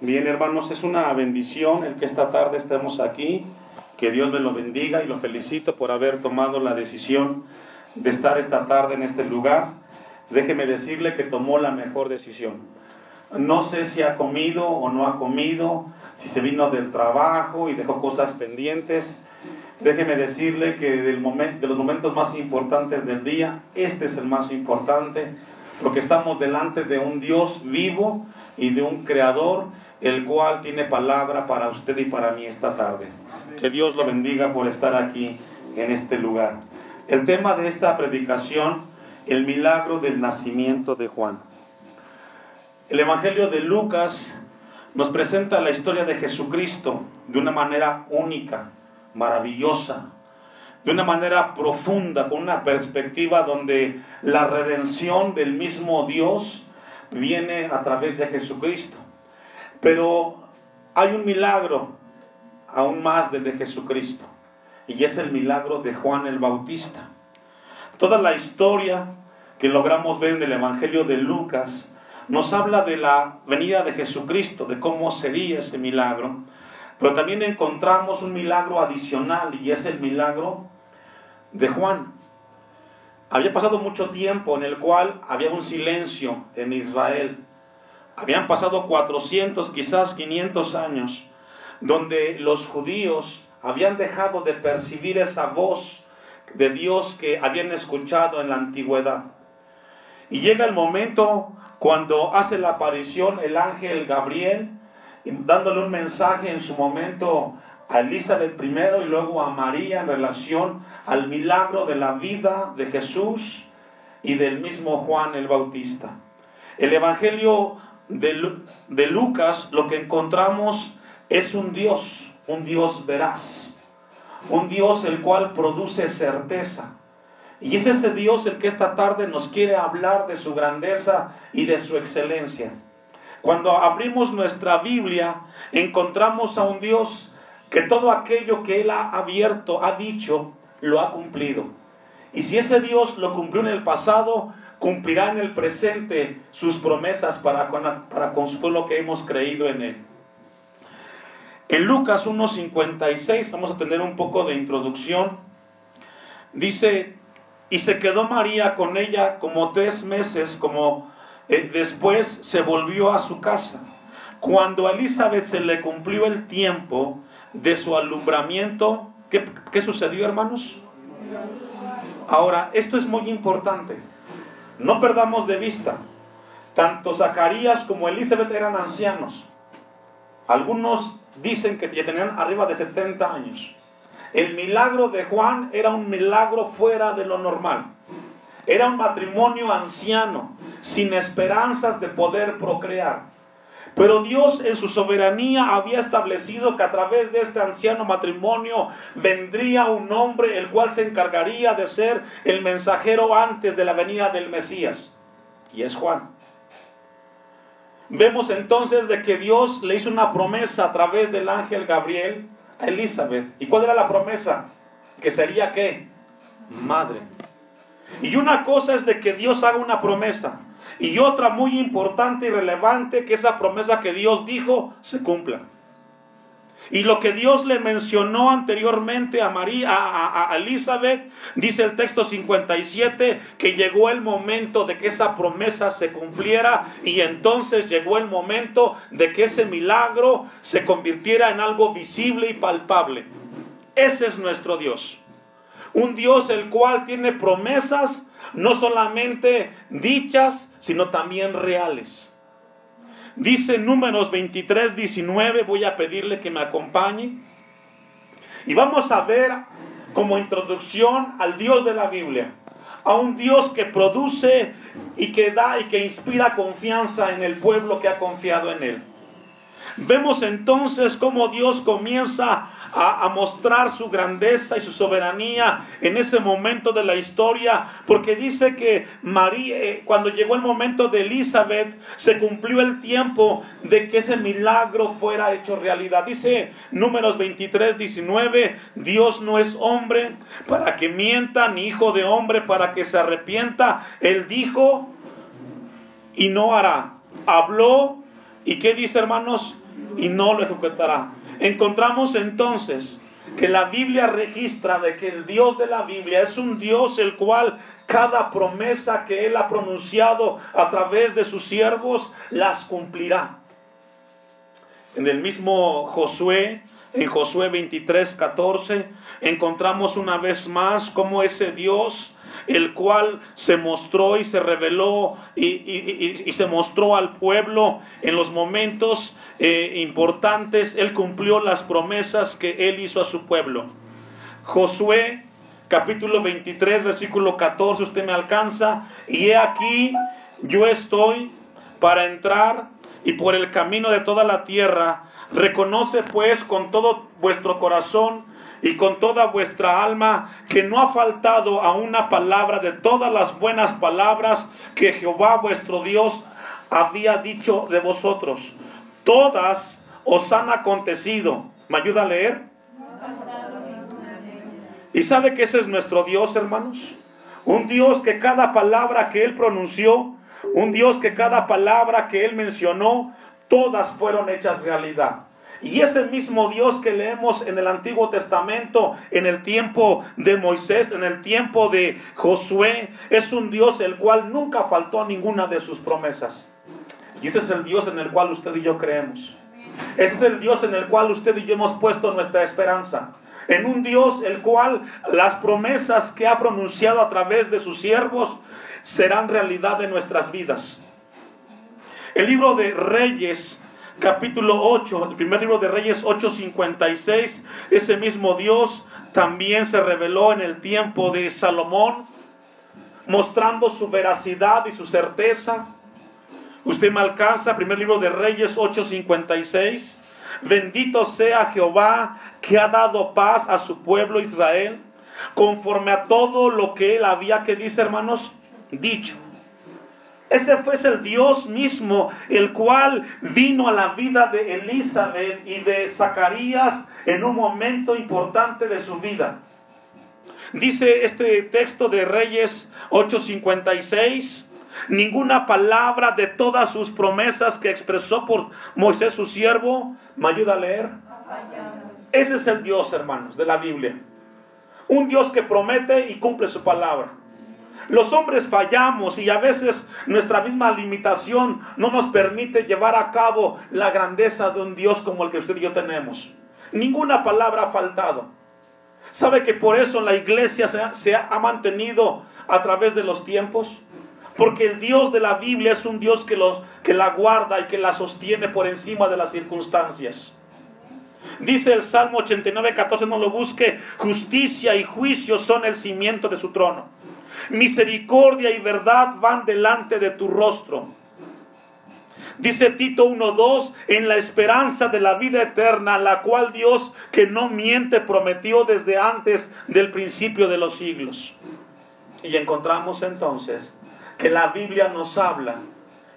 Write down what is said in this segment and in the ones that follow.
Bien, hermanos, es una bendición el que esta tarde estemos aquí. Que Dios me lo bendiga y lo felicito por haber tomado la decisión de estar esta tarde en este lugar. Déjeme decirle que tomó la mejor decisión. No sé si ha comido o no ha comido, si se vino del trabajo y dejó cosas pendientes. Déjeme decirle que del momento, de los momentos más importantes del día, este es el más importante, porque estamos delante de un Dios vivo y de un Creador el cual tiene palabra para usted y para mí esta tarde. Que Dios lo bendiga por estar aquí en este lugar. El tema de esta predicación, el milagro del nacimiento de Juan. El Evangelio de Lucas nos presenta la historia de Jesucristo de una manera única, maravillosa, de una manera profunda, con una perspectiva donde la redención del mismo Dios viene a través de Jesucristo. Pero hay un milagro aún más del de Jesucristo. Y es el milagro de Juan el Bautista. Toda la historia que logramos ver en el Evangelio de Lucas nos habla de la venida de Jesucristo, de cómo sería ese milagro. Pero también encontramos un milagro adicional y es el milagro de Juan. Había pasado mucho tiempo en el cual había un silencio en Israel. Habían pasado 400, quizás 500 años, donde los judíos habían dejado de percibir esa voz de Dios que habían escuchado en la antigüedad. Y llega el momento cuando hace la aparición el ángel Gabriel, dándole un mensaje en su momento a Elizabeth primero y luego a María en relación al milagro de la vida de Jesús y del mismo Juan el Bautista. El Evangelio de, Lucas lo que encontramos es un Dios, un Dios veraz, un Dios el cual produce certeza. Y es ese Dios el que esta tarde nos quiere hablar de su grandeza y de su excelencia. Cuando abrimos nuestra Biblia, encontramos a un Dios que todo aquello que Él ha abierto, ha dicho, lo ha cumplido. Y si ese Dios lo cumplió en el pasado, cumplirá en el presente sus promesas para para con su pueblo que hemos creído en Él. En Lucas 1.56 vamos a tener un poco de introducción. Dice, y se quedó María con ella como tres meses, como eh, después se volvió a su casa. Cuando a Elizabeth se le cumplió el tiempo de su alumbramiento, ¿qué, qué sucedió hermanos? Ahora, esto es muy importante. No perdamos de vista, tanto Zacarías como Elizabeth eran ancianos. Algunos dicen que ya tenían arriba de 70 años. El milagro de Juan era un milagro fuera de lo normal. Era un matrimonio anciano, sin esperanzas de poder procrear. Pero Dios en su soberanía había establecido que a través de este anciano matrimonio vendría un hombre el cual se encargaría de ser el mensajero antes de la venida del Mesías. Y es Juan. Vemos entonces de que Dios le hizo una promesa a través del ángel Gabriel a Elizabeth. ¿Y cuál era la promesa? Que sería qué? Madre. Y una cosa es de que Dios haga una promesa. Y otra muy importante y relevante, que esa promesa que Dios dijo se cumpla. Y lo que Dios le mencionó anteriormente a María, a, a, Elizabeth, dice el texto 57, que llegó el momento de que esa promesa se cumpliera y entonces llegó el momento de que ese milagro se convirtiera en algo visible y palpable. Ese es nuestro Dios. Un Dios el cual tiene promesas no solamente dichas, sino también reales. Dice números 23, 19, voy a pedirle que me acompañe. Y vamos a ver como introducción al Dios de la Biblia, a un Dios que produce y que da y que inspira confianza en el pueblo que ha confiado en él. Vemos entonces cómo Dios comienza a, mostrar su grandeza y su soberanía en ese momento de la historia, porque dice que María, eh, cuando llegó el momento de Elizabeth, se cumplió el tiempo de que ese milagro fuera hecho realidad. Dice números 23, 19, Dios no es hombre para que mienta, ni hijo de hombre para que se arrepienta. Él dijo y no hará. Habló y qué dice hermanos? y no lo ejecutará. Encontramos entonces que la Biblia registra de que el Dios de la Biblia es un Dios el cual cada promesa que Él ha pronunciado a través de sus siervos las cumplirá. En el mismo Josué, en Josué 23, 14, encontramos una vez más cómo ese Dios el cual se mostró y se reveló y, se mostró al pueblo en los momentos eh, importantes. Él cumplió las promesas que él hizo a su pueblo. Josué capítulo 23, versículo 14, usted me alcanza. Y he aquí, yo estoy para entrar y por el camino de toda la tierra. Reconoce pues con todo vuestro corazón y con toda vuestra alma que no ha faltado a una palabra de todas las buenas palabras que Jehová vuestro Dios había dicho de vosotros. Todas os han acontecido. ¿Me ayuda a leer? ¿Y sabe que ese es nuestro Dios, hermanos? Un Dios que cada palabra que Él pronunció, un Dios que cada palabra que Él mencionó, todas fueron hechas realidad. Y ese mismo Dios que leemos en el Antiguo Testamento, en el tiempo de Moisés, en el tiempo de Josué, es un Dios el cual nunca faltó a ninguna de sus promesas. Y ese es el Dios en el cual usted y yo creemos. Ese es el Dios en el cual usted y yo hemos puesto nuestra esperanza. En un Dios el cual las promesas que ha pronunciado a través de sus siervos serán realidad en nuestras vidas. El libro de Reyes capítulo 8, el primer libro de Reyes 8:56, ese mismo Dios también se reveló en el tiempo de Salomón, mostrando su veracidad y su certeza. Usted me alcanza, primer libro de Reyes 8:56. Bendito sea Jehová que ha dado paz a su pueblo Israel, conforme a todo lo que él había, que dice hermanos, dicho. Ese fue el Dios mismo, el cual vino a la vida de Elizabeth y de Zacarías en un momento importante de su vida. Dice este texto de Reyes 8:56, ninguna palabra de todas sus promesas que expresó por Moisés su siervo, ¿me ayuda a leer? Ese es el Dios, hermanos, de la Biblia. Un Dios que promete y cumple su palabra. Los hombres fallamos y a veces nuestra misma limitación no nos permite llevar a cabo la grandeza de un Dios como el que usted y yo tenemos. Ninguna palabra ha faltado. ¿Sabe que por eso la iglesia se ha, mantenido a través de los tiempos? Porque el Dios de la Biblia es un Dios que, los, que la guarda y que la sostiene por encima de las circunstancias. Dice el Salmo 89, 14, no lo busque, justicia y juicio son el cimiento de su trono. Misericordia y verdad van delante de tu rostro. Dice Tito 1.2, en la esperanza de la vida eterna, la cual Dios que no miente prometió desde antes del principio de los siglos. Y encontramos entonces que la Biblia nos habla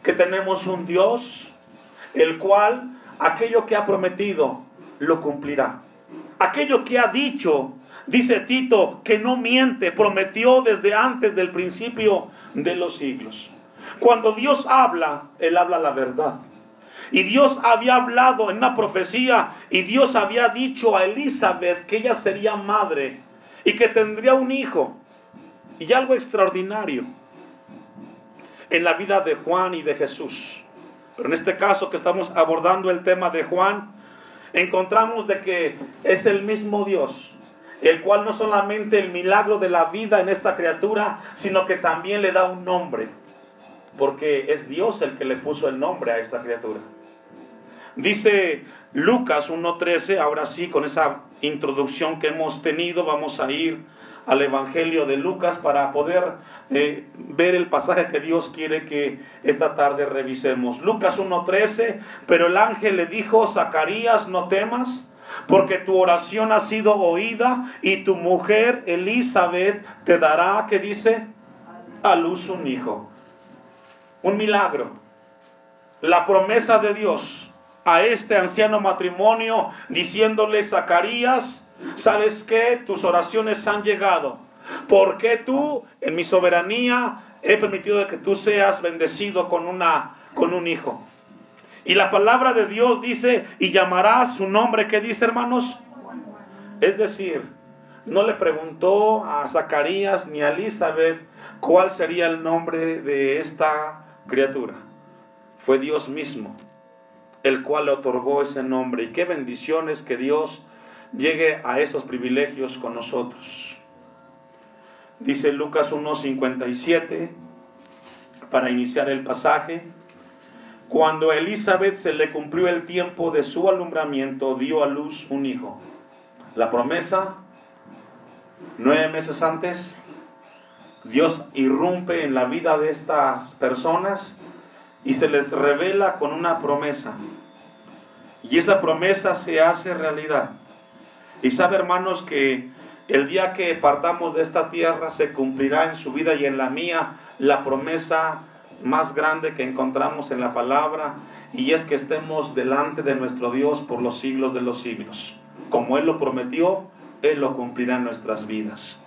que tenemos un Dios el cual aquello que ha prometido lo cumplirá. Aquello que ha dicho Dice Tito que no miente, prometió desde antes del principio de los siglos. Cuando Dios habla, Él habla la verdad. Y Dios había hablado en una profecía y Dios había dicho a Elizabeth que ella sería madre y que tendría un hijo. Y algo extraordinario en la vida de Juan y de Jesús. Pero en este caso que estamos abordando el tema de Juan, encontramos de que es el mismo Dios el cual no solamente el milagro de la vida en esta criatura, sino que también le da un nombre, porque es Dios el que le puso el nombre a esta criatura. Dice Lucas 1.13, ahora sí, con esa introducción que hemos tenido, vamos a ir al Evangelio de Lucas para poder eh, ver el pasaje que Dios quiere que esta tarde revisemos. Lucas 1.13, pero el ángel le dijo, Zacarías, no temas porque tu oración ha sido oída y tu mujer Elizabeth te dará, que dice, a luz un hijo. Un milagro. La promesa de Dios a este anciano matrimonio diciéndole, Zacarías, ¿sabes qué? Tus oraciones han llegado. Porque tú, en mi soberanía, he permitido que tú seas bendecido con, una, con un hijo. Y la palabra de Dios dice, y llamará su nombre, ¿qué dice hermanos? Es decir, no le preguntó a Zacarías ni a Elizabeth cuál sería el nombre de esta criatura. Fue Dios mismo el cual le otorgó ese nombre. Y qué bendiciones que Dios llegue a esos privilegios con nosotros. Dice Lucas 1.57, para iniciar el pasaje, cuando a Elizabeth se le cumplió el tiempo de su alumbramiento, dio a luz un hijo. La promesa, nueve meses antes, Dios irrumpe en la vida de estas personas y se les revela con una promesa. Y esa promesa se hace realidad. Y sabe hermanos que el día que partamos de esta tierra se cumplirá en su vida y en la mía la promesa más grande que encontramos en la palabra y es que estemos delante de nuestro Dios por los siglos de los siglos. Como Él lo prometió, Él lo cumplirá en nuestras vidas.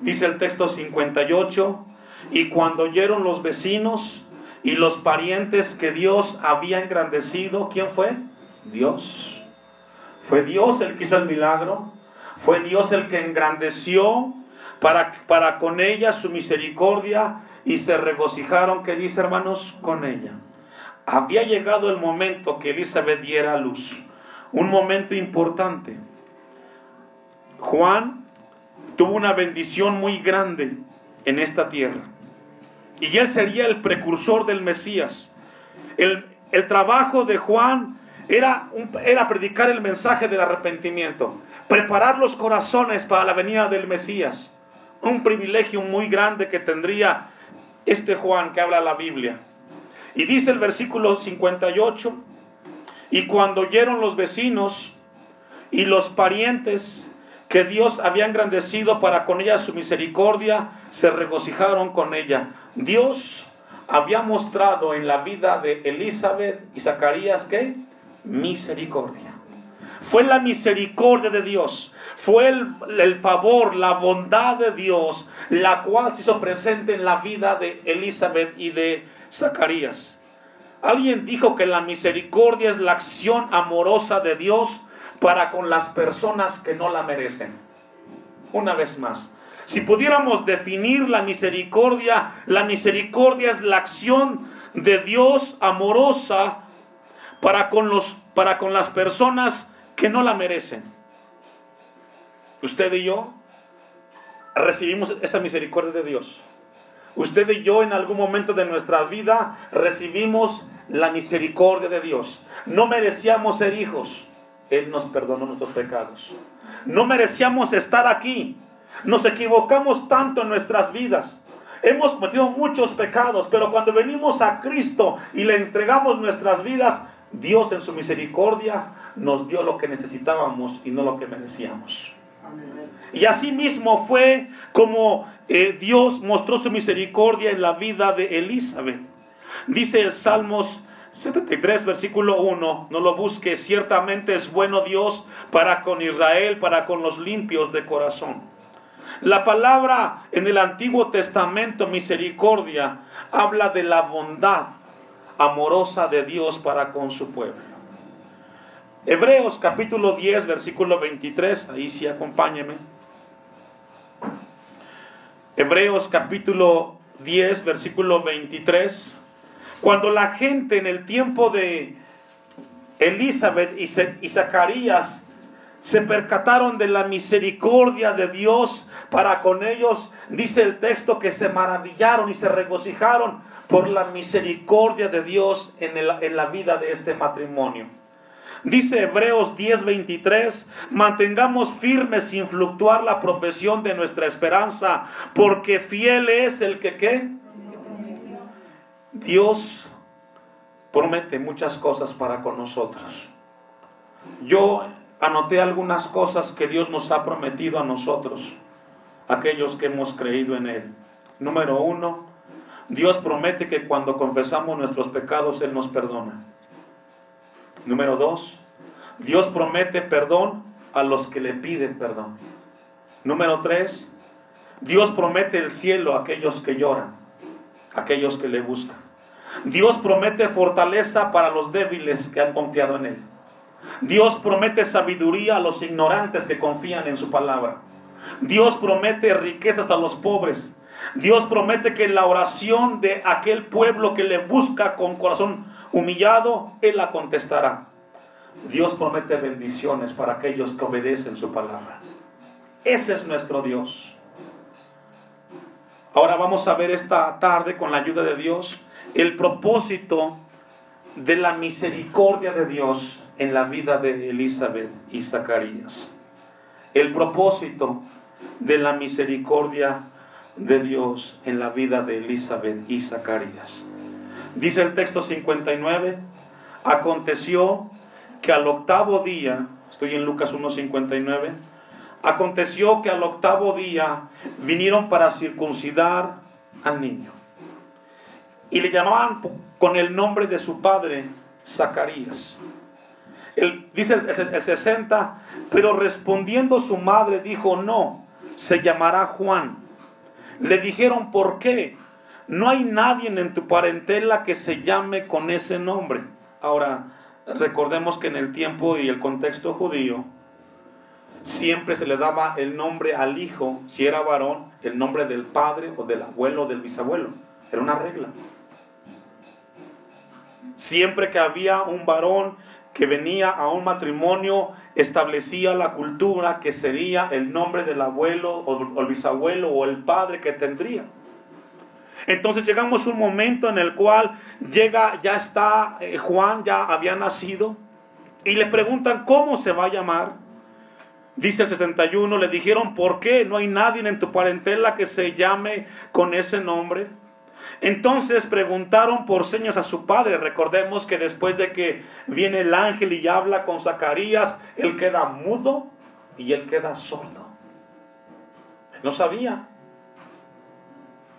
Dice el texto 58, y cuando oyeron los vecinos y los parientes que Dios había engrandecido, ¿quién fue? Dios. Fue Dios el que hizo el milagro. Fue Dios el que engrandeció para, para con ella su misericordia y se regocijaron, que dice hermanos, con ella. Había llegado el momento que Elizabeth diera luz. Un momento importante. Juan tuvo una bendición muy grande en esta tierra. Y él sería el precursor del Mesías. El, el trabajo de Juan era, era predicar el mensaje del arrepentimiento, preparar los corazones para la venida del Mesías. Un privilegio muy grande que tendría este Juan que habla la Biblia. Y dice el versículo 58, y cuando oyeron los vecinos y los parientes que Dios había engrandecido para con ella su misericordia, se regocijaron con ella. Dios había mostrado en la vida de Elizabeth y Zacarías que misericordia. Fue la misericordia de Dios, fue el, favor, la bondad de Dios, la cual se hizo presente en la vida de Elizabeth y de Zacarías. Alguien dijo que la misericordia es la acción amorosa de Dios para con las personas que no la merecen. Una vez más, si pudiéramos definir la misericordia, la misericordia es la acción de Dios amorosa para con, los, para con las personas que no la merecen. Usted y yo recibimos esa misericordia de Dios. Usted y yo en algún momento de nuestra vida recibimos la misericordia de Dios. No merecíamos ser hijos. Él nos perdonó nuestros pecados. No merecíamos estar aquí. Nos equivocamos tanto en nuestras vidas. Hemos cometido muchos pecados, pero cuando venimos a Cristo y le entregamos nuestras vidas, Dios en su misericordia nos dio lo que necesitábamos y no lo que merecíamos. Y así mismo fue como eh, Dios mostró su misericordia en la vida de Elizabeth. Dice el Salmos 73, versículo 1, no lo busque, ciertamente es bueno Dios para con Israel, para con los limpios de corazón. La palabra en el Antiguo Testamento, misericordia, habla de la bondad amorosa de Dios para con su pueblo. Hebreos capítulo 10, versículo 23, ahí sí acompáñeme. Hebreos capítulo 10, versículo 23. Cuando la gente en el tiempo de Elizabeth y Zacarías se percataron de la misericordia de Dios para con ellos, dice el texto que se maravillaron y se regocijaron por la misericordia de Dios en, en la vida de este matrimonio. Dice Hebreos 10:23, mantengamos firmes sin fluctuar la profesión de nuestra esperanza, porque fiel es el que qué. Dios promete muchas cosas para con nosotros. Yo anoté algunas cosas que Dios nos ha prometido a nosotros, aquellos que hemos creído en Él. Número uno, Dios promete que cuando confesamos nuestros pecados, Él nos perdona. Número dos, Dios promete perdón a los que le piden perdón. Número tres, Dios promete el cielo a aquellos que lloran, aquellos que le buscan. Dios promete fortaleza para los débiles que han confiado en Él. Dios promete sabiduría a los ignorantes que confían en su palabra. Dios promete riquezas a los pobres. Dios promete que la oración de aquel pueblo que le busca con corazón humillado, Él la contestará. Dios promete bendiciones para aquellos que obedecen su palabra. Ese es nuestro Dios. Ahora vamos a ver esta tarde, con la ayuda de Dios, el propósito de la misericordia de Dios en la vida de Elizabeth y Zacarías. El propósito de la misericordia de Dios en la vida de Elizabeth y Zacarías. Dice el texto 59, aconteció que al octavo día, estoy en Lucas 1.59, aconteció que al octavo día vinieron para circuncidar al niño. Y le llamaban con el nombre de su padre, Zacarías. Dice el, el 60, pero respondiendo su madre dijo, no, se llamará Juan. Le dijeron, ¿por qué? No hay nadie en tu parentela que se llame con ese nombre. Ahora, recordemos que en el tiempo y el contexto judío, siempre se le daba el nombre al hijo, si era varón, el nombre del padre o del abuelo o del bisabuelo. Era una regla. Siempre que había un varón que venía a un matrimonio, establecía la cultura que sería el nombre del abuelo o el bisabuelo o el padre que tendría. Entonces llegamos a un momento en el cual llega, ya está, eh, Juan ya había nacido y le preguntan cómo se va a llamar. Dice el 61, le dijeron, ¿por qué no hay nadie en tu parentela que se llame con ese nombre? Entonces preguntaron por señas a su padre. Recordemos que después de que viene el ángel y habla con Zacarías, él queda mudo y él queda sordo. no sabía.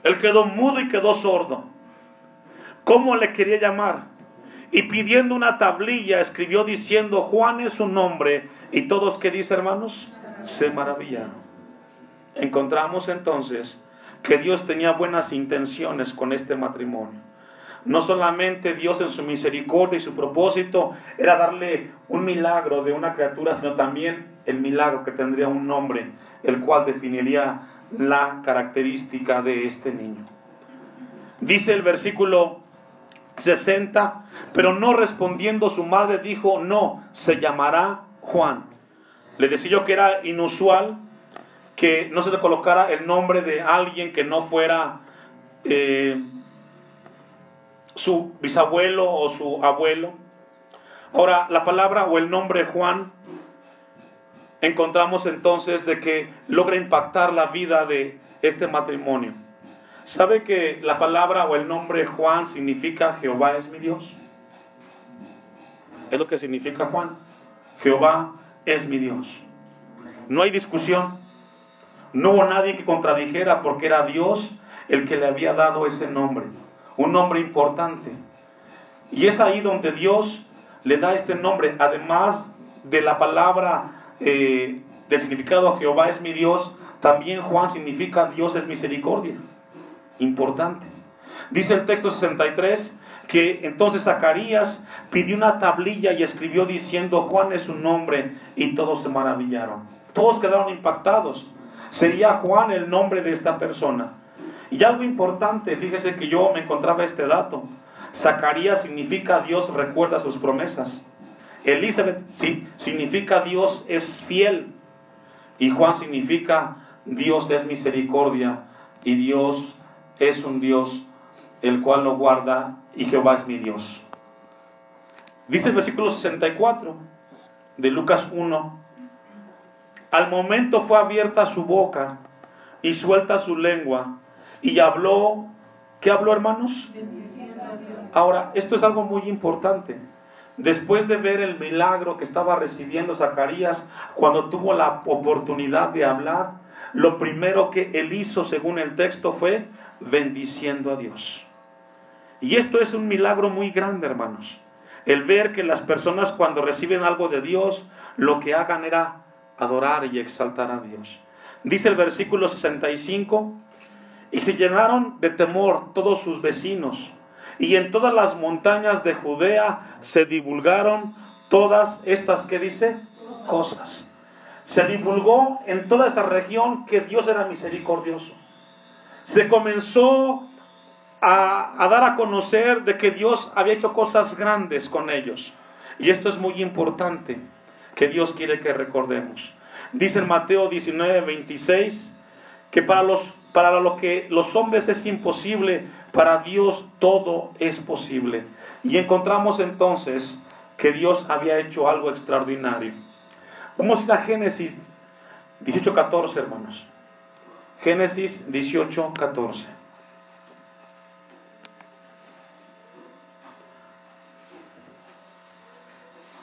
Él quedó mudo y quedó sordo. ¿Cómo le quería llamar? Y pidiendo una tablilla escribió diciendo, Juan es su nombre. Y todos que dice hermanos, se maravillaron. Encontramos entonces que Dios tenía buenas intenciones con este matrimonio. No solamente Dios en su misericordia y su propósito era darle un milagro de una criatura, sino también el milagro que tendría un nombre, el cual definiría la característica de este niño. Dice el versículo 60, pero no respondiendo su madre dijo, no, se llamará Juan. Le decía yo que era inusual que no se le colocara el nombre de alguien que no fuera eh, su bisabuelo o su abuelo. Ahora, la palabra o el nombre Juan encontramos entonces de que logra impactar la vida de este matrimonio. ¿Sabe que la palabra o el nombre Juan significa Jehová es mi Dios? Es lo que significa Juan. Jehová es mi Dios. No hay discusión. No hubo nadie que contradijera porque era Dios el que le había dado ese nombre. Un nombre importante. Y es ahí donde Dios le da este nombre. Además de la palabra eh, del significado Jehová es mi Dios, también Juan significa Dios es misericordia. Importante. Dice el texto 63 que entonces Zacarías pidió una tablilla y escribió diciendo Juan es su nombre y todos se maravillaron. Todos quedaron impactados. Sería Juan el nombre de esta persona. Y algo importante, fíjese que yo me encontraba este dato. Zacarías significa Dios recuerda sus promesas. Elizabeth sí, significa Dios es fiel. Y Juan significa Dios es misericordia. Y Dios es un Dios el cual lo guarda y Jehová es mi Dios. Dice el versículo 64 de Lucas 1. Al momento fue abierta su boca y suelta su lengua y habló, ¿qué habló hermanos? Ahora, esto es algo muy importante después de ver el milagro que estaba recibiendo Zacarías cuando tuvo la oportunidad de hablar, lo primero que él hizo, según el texto, fue bendiciendo a Dios. Y esto es un milagro muy grande, hermanos. El ver que las personas cuando reciben algo de Dios, lo que hagan era adorar y exaltar a Dios. Dice el versículo 65, y se llenaron de temor todos sus vecinos Y en todas las montañas de Judea se divulgaron todas estas, ¿qué dice? Cosas. Se divulgó en toda esa región que Dios era misericordioso. Se comenzó a, a, dar a conocer de que Dios había hecho cosas grandes con ellos. Y esto es muy importante que Dios quiere que recordemos. Dice en Mateo 19, 26 que para, los, para lo que los hombres es imposible, para Dios todo es posible. Y encontramos entonces que Dios había hecho algo extraordinario. Vamos a ir a Génesis 18, 14, hermanos. Génesis 18, 14.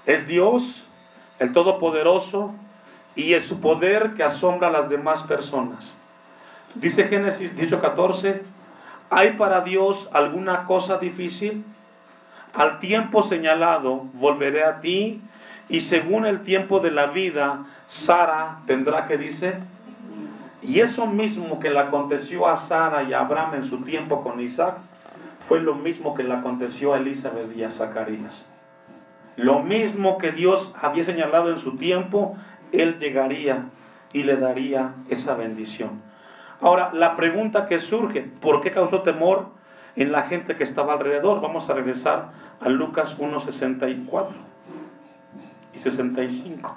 Es Dios, el Todopoderoso, y es su poder que asombra a las demás personas. Dice Génesis 14 ¿hay para Dios alguna cosa difícil? Al tiempo señalado volveré a ti y según el tiempo de la vida, Sara tendrá que dice. Y eso mismo que le aconteció a Sara y a Abraham en su tiempo con Isaac, fue lo mismo que le aconteció a Elizabeth y a Zacarías. Lo mismo que Dios había señalado en su tiempo, Él llegaría y le daría esa bendición. Ahora, la pregunta que surge, ¿por qué causó temor en la gente que estaba alrededor? Vamos a regresar a Lucas 1.64 y 65.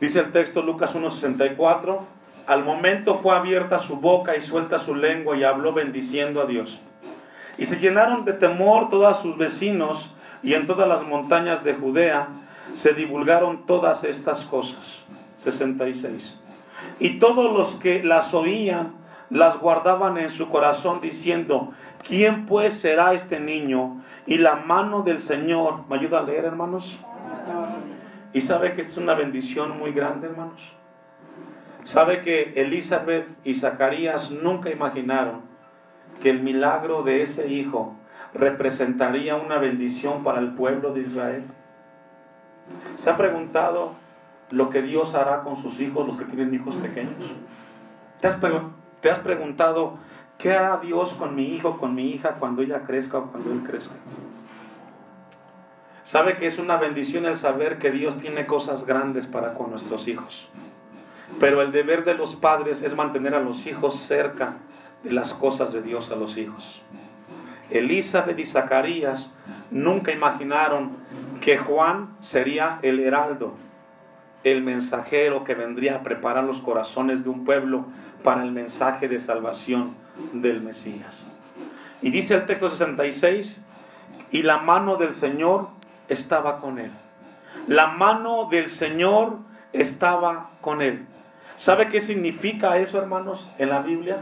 Dice el texto Lucas 1.64, al momento fue abierta su boca y suelta su lengua y habló bendiciendo a Dios. Y se llenaron de temor todos sus vecinos y en todas las montañas de Judea se divulgaron todas estas cosas. 66. Y todos los que las oían las guardaban en su corazón diciendo, ¿quién pues será este niño? Y la mano del Señor, ¿me ayuda a leer hermanos? Y sabe que es una bendición muy grande hermanos. Sabe que Elizabeth y Zacarías nunca imaginaron que el milagro de ese hijo representaría una bendición para el pueblo de Israel. ¿Se ha preguntado lo que Dios hará con sus hijos, los que tienen hijos pequeños? ¿Te has, ¿Te has, preguntado qué hará Dios con mi hijo, con mi hija, cuando ella crezca o cuando él crezca? Sabe que es una bendición el saber que Dios tiene cosas grandes para con nuestros hijos. Pero el deber de los padres es mantener a los hijos cerca de las cosas de Dios a los hijos. Elizabeth y Zacarías nunca imaginaron que Juan sería el heraldo, el mensajero que vendría a preparar los corazones de un pueblo para el mensaje de salvación del Mesías. Y dice el texto 66, y la mano del Señor estaba con él. La mano del Señor estaba con él. ¿Sabe qué significa eso, hermanos, en la Biblia?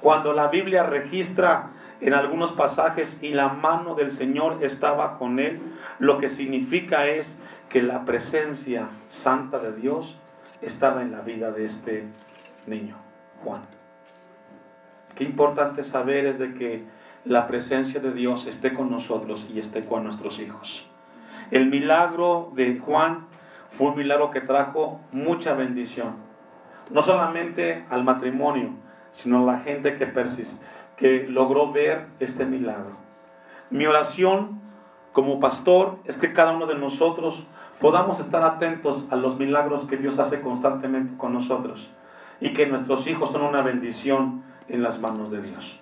Cuando la Biblia registra en algunos pasajes y la mano del Señor estaba con él, lo que significa es que la presencia santa de Dios estaba en la vida de este niño, Juan. Qué importante saber es de que la presencia de Dios esté con nosotros y esté con nuestros hijos. El milagro de Juan fue un milagro que trajo mucha bendición, no solamente al matrimonio, sino a la gente que persiste que logró ver este milagro. Mi oración como pastor es que cada uno de nosotros podamos estar atentos a los milagros que Dios hace constantemente con nosotros y que nuestros hijos son una bendición en las manos de Dios.